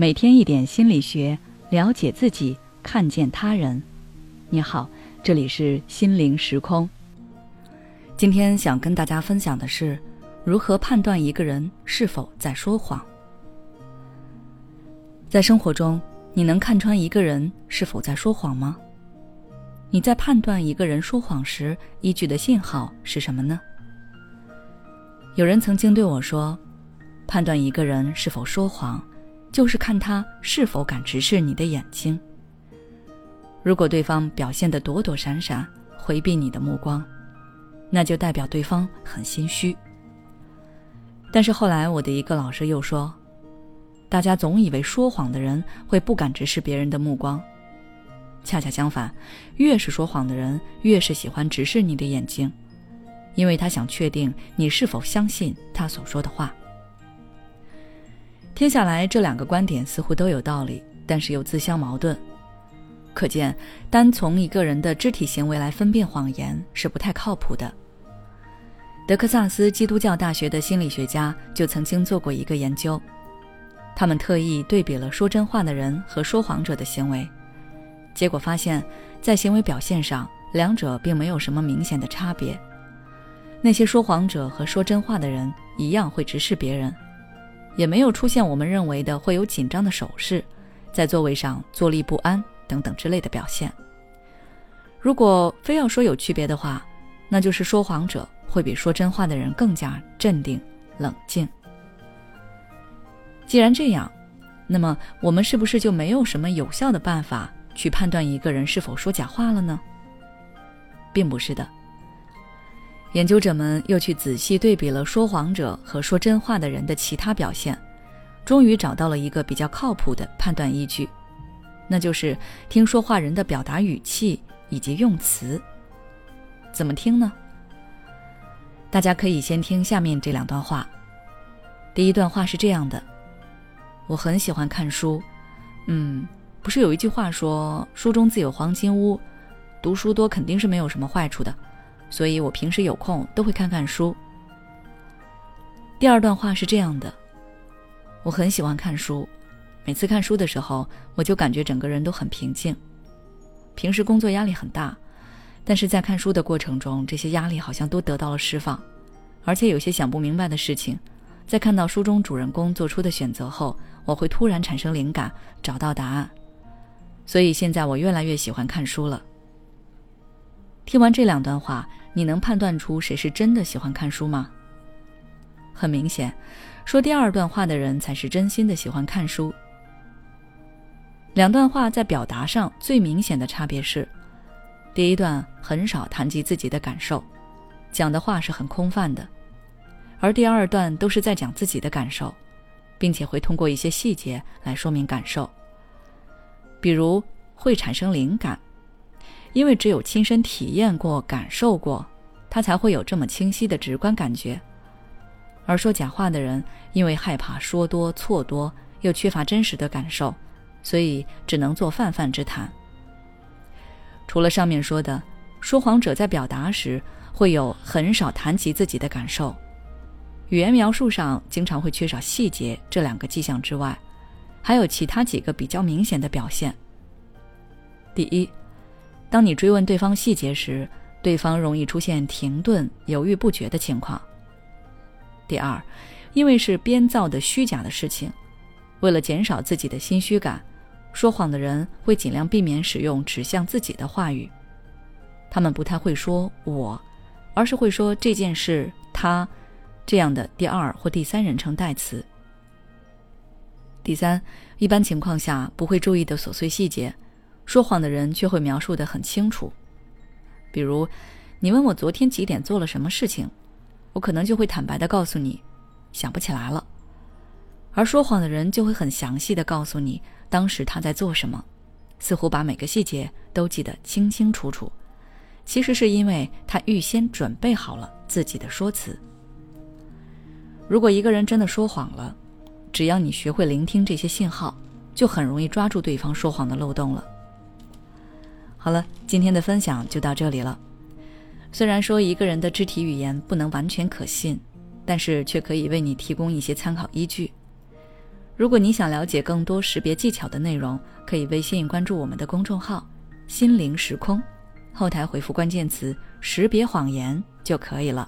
每天一点心理学，了解自己，看见他人。你好，这里是心灵时空。今天想跟大家分享的是，如何判断一个人是否在说谎。在生活中，你能看穿一个人是否在说谎吗？你在判断一个人说谎时依据的信号是什么呢？有人曾经对我说，判断一个人是否说谎。就是看他是否敢直视你的眼睛。如果对方表现得躲躲闪闪，回避你的目光，那就代表对方很心虚。但是后来我的一个老师又说，大家总以为说谎的人会不敢直视别人的目光，恰恰相反，越是说谎的人，越是喜欢直视你的眼睛，因为他想确定你是否相信他所说的话。听下来，这两个观点似乎都有道理，但是又自相矛盾。可见，单从一个人的肢体行为来分辨谎言是不太靠谱的。德克萨斯基督教大学的心理学家就曾经做过一个研究，他们特意对比了说真话的人和说谎者的行为，结果发现，在行为表现上，两者并没有什么明显的差别。那些说谎者和说真话的人一样会直视别人。也没有出现我们认为的会有紧张的手势，在座位上坐立不安等等之类的表现。如果非要说有区别的话，那就是说谎者会比说真话的人更加镇定冷静。既然这样，那么我们是不是就没有什么有效的办法去判断一个人是否说假话了呢？并不是的。研究者们又去仔细对比了说谎者和说真话的人的其他表现，终于找到了一个比较靠谱的判断依据，那就是听说话人的表达语气以及用词。怎么听呢？大家可以先听下面这两段话。第一段话是这样的：我很喜欢看书，嗯，不是有一句话说“书中自有黄金屋”，读书多肯定是没有什么坏处的。所以我平时有空都会看看书。第二段话是这样的：我很喜欢看书，每次看书的时候，我就感觉整个人都很平静。平时工作压力很大，但是在看书的过程中，这些压力好像都得到了释放，而且有些想不明白的事情，在看到书中主人公做出的选择后，我会突然产生灵感，找到答案。所以现在我越来越喜欢看书了。听完这两段话。你能判断出谁是真的喜欢看书吗？很明显，说第二段话的人才是真心的喜欢看书。两段话在表达上最明显的差别是，第一段很少谈及自己的感受，讲的话是很空泛的；而第二段都是在讲自己的感受，并且会通过一些细节来说明感受，比如会产生灵感。因为只有亲身体验过、感受过，他才会有这么清晰的直观感觉。而说假话的人，因为害怕说多错多，又缺乏真实的感受，所以只能做泛泛之谈。除了上面说的，说谎者在表达时会有很少谈及自己的感受，语言描述上经常会缺少细节这两个迹象之外，还有其他几个比较明显的表现。第一。当你追问对方细节时，对方容易出现停顿、犹豫不决的情况。第二，因为是编造的虚假的事情，为了减少自己的心虚感，说谎的人会尽量避免使用指向自己的话语，他们不太会说“我”，而是会说这件事、他这样的第二或第三人称代词。第三，一般情况下不会注意的琐碎细节。说谎的人却会描述的很清楚，比如，你问我昨天几点做了什么事情，我可能就会坦白的告诉你，想不起来了。而说谎的人就会很详细的告诉你当时他在做什么，似乎把每个细节都记得清清楚楚。其实是因为他预先准备好了自己的说辞。如果一个人真的说谎了，只要你学会聆听这些信号，就很容易抓住对方说谎的漏洞了。好了，今天的分享就到这里了。虽然说一个人的肢体语言不能完全可信，但是却可以为你提供一些参考依据。如果你想了解更多识别技巧的内容，可以微信关注我们的公众号“心灵时空”，后台回复关键词“识别谎言”就可以了。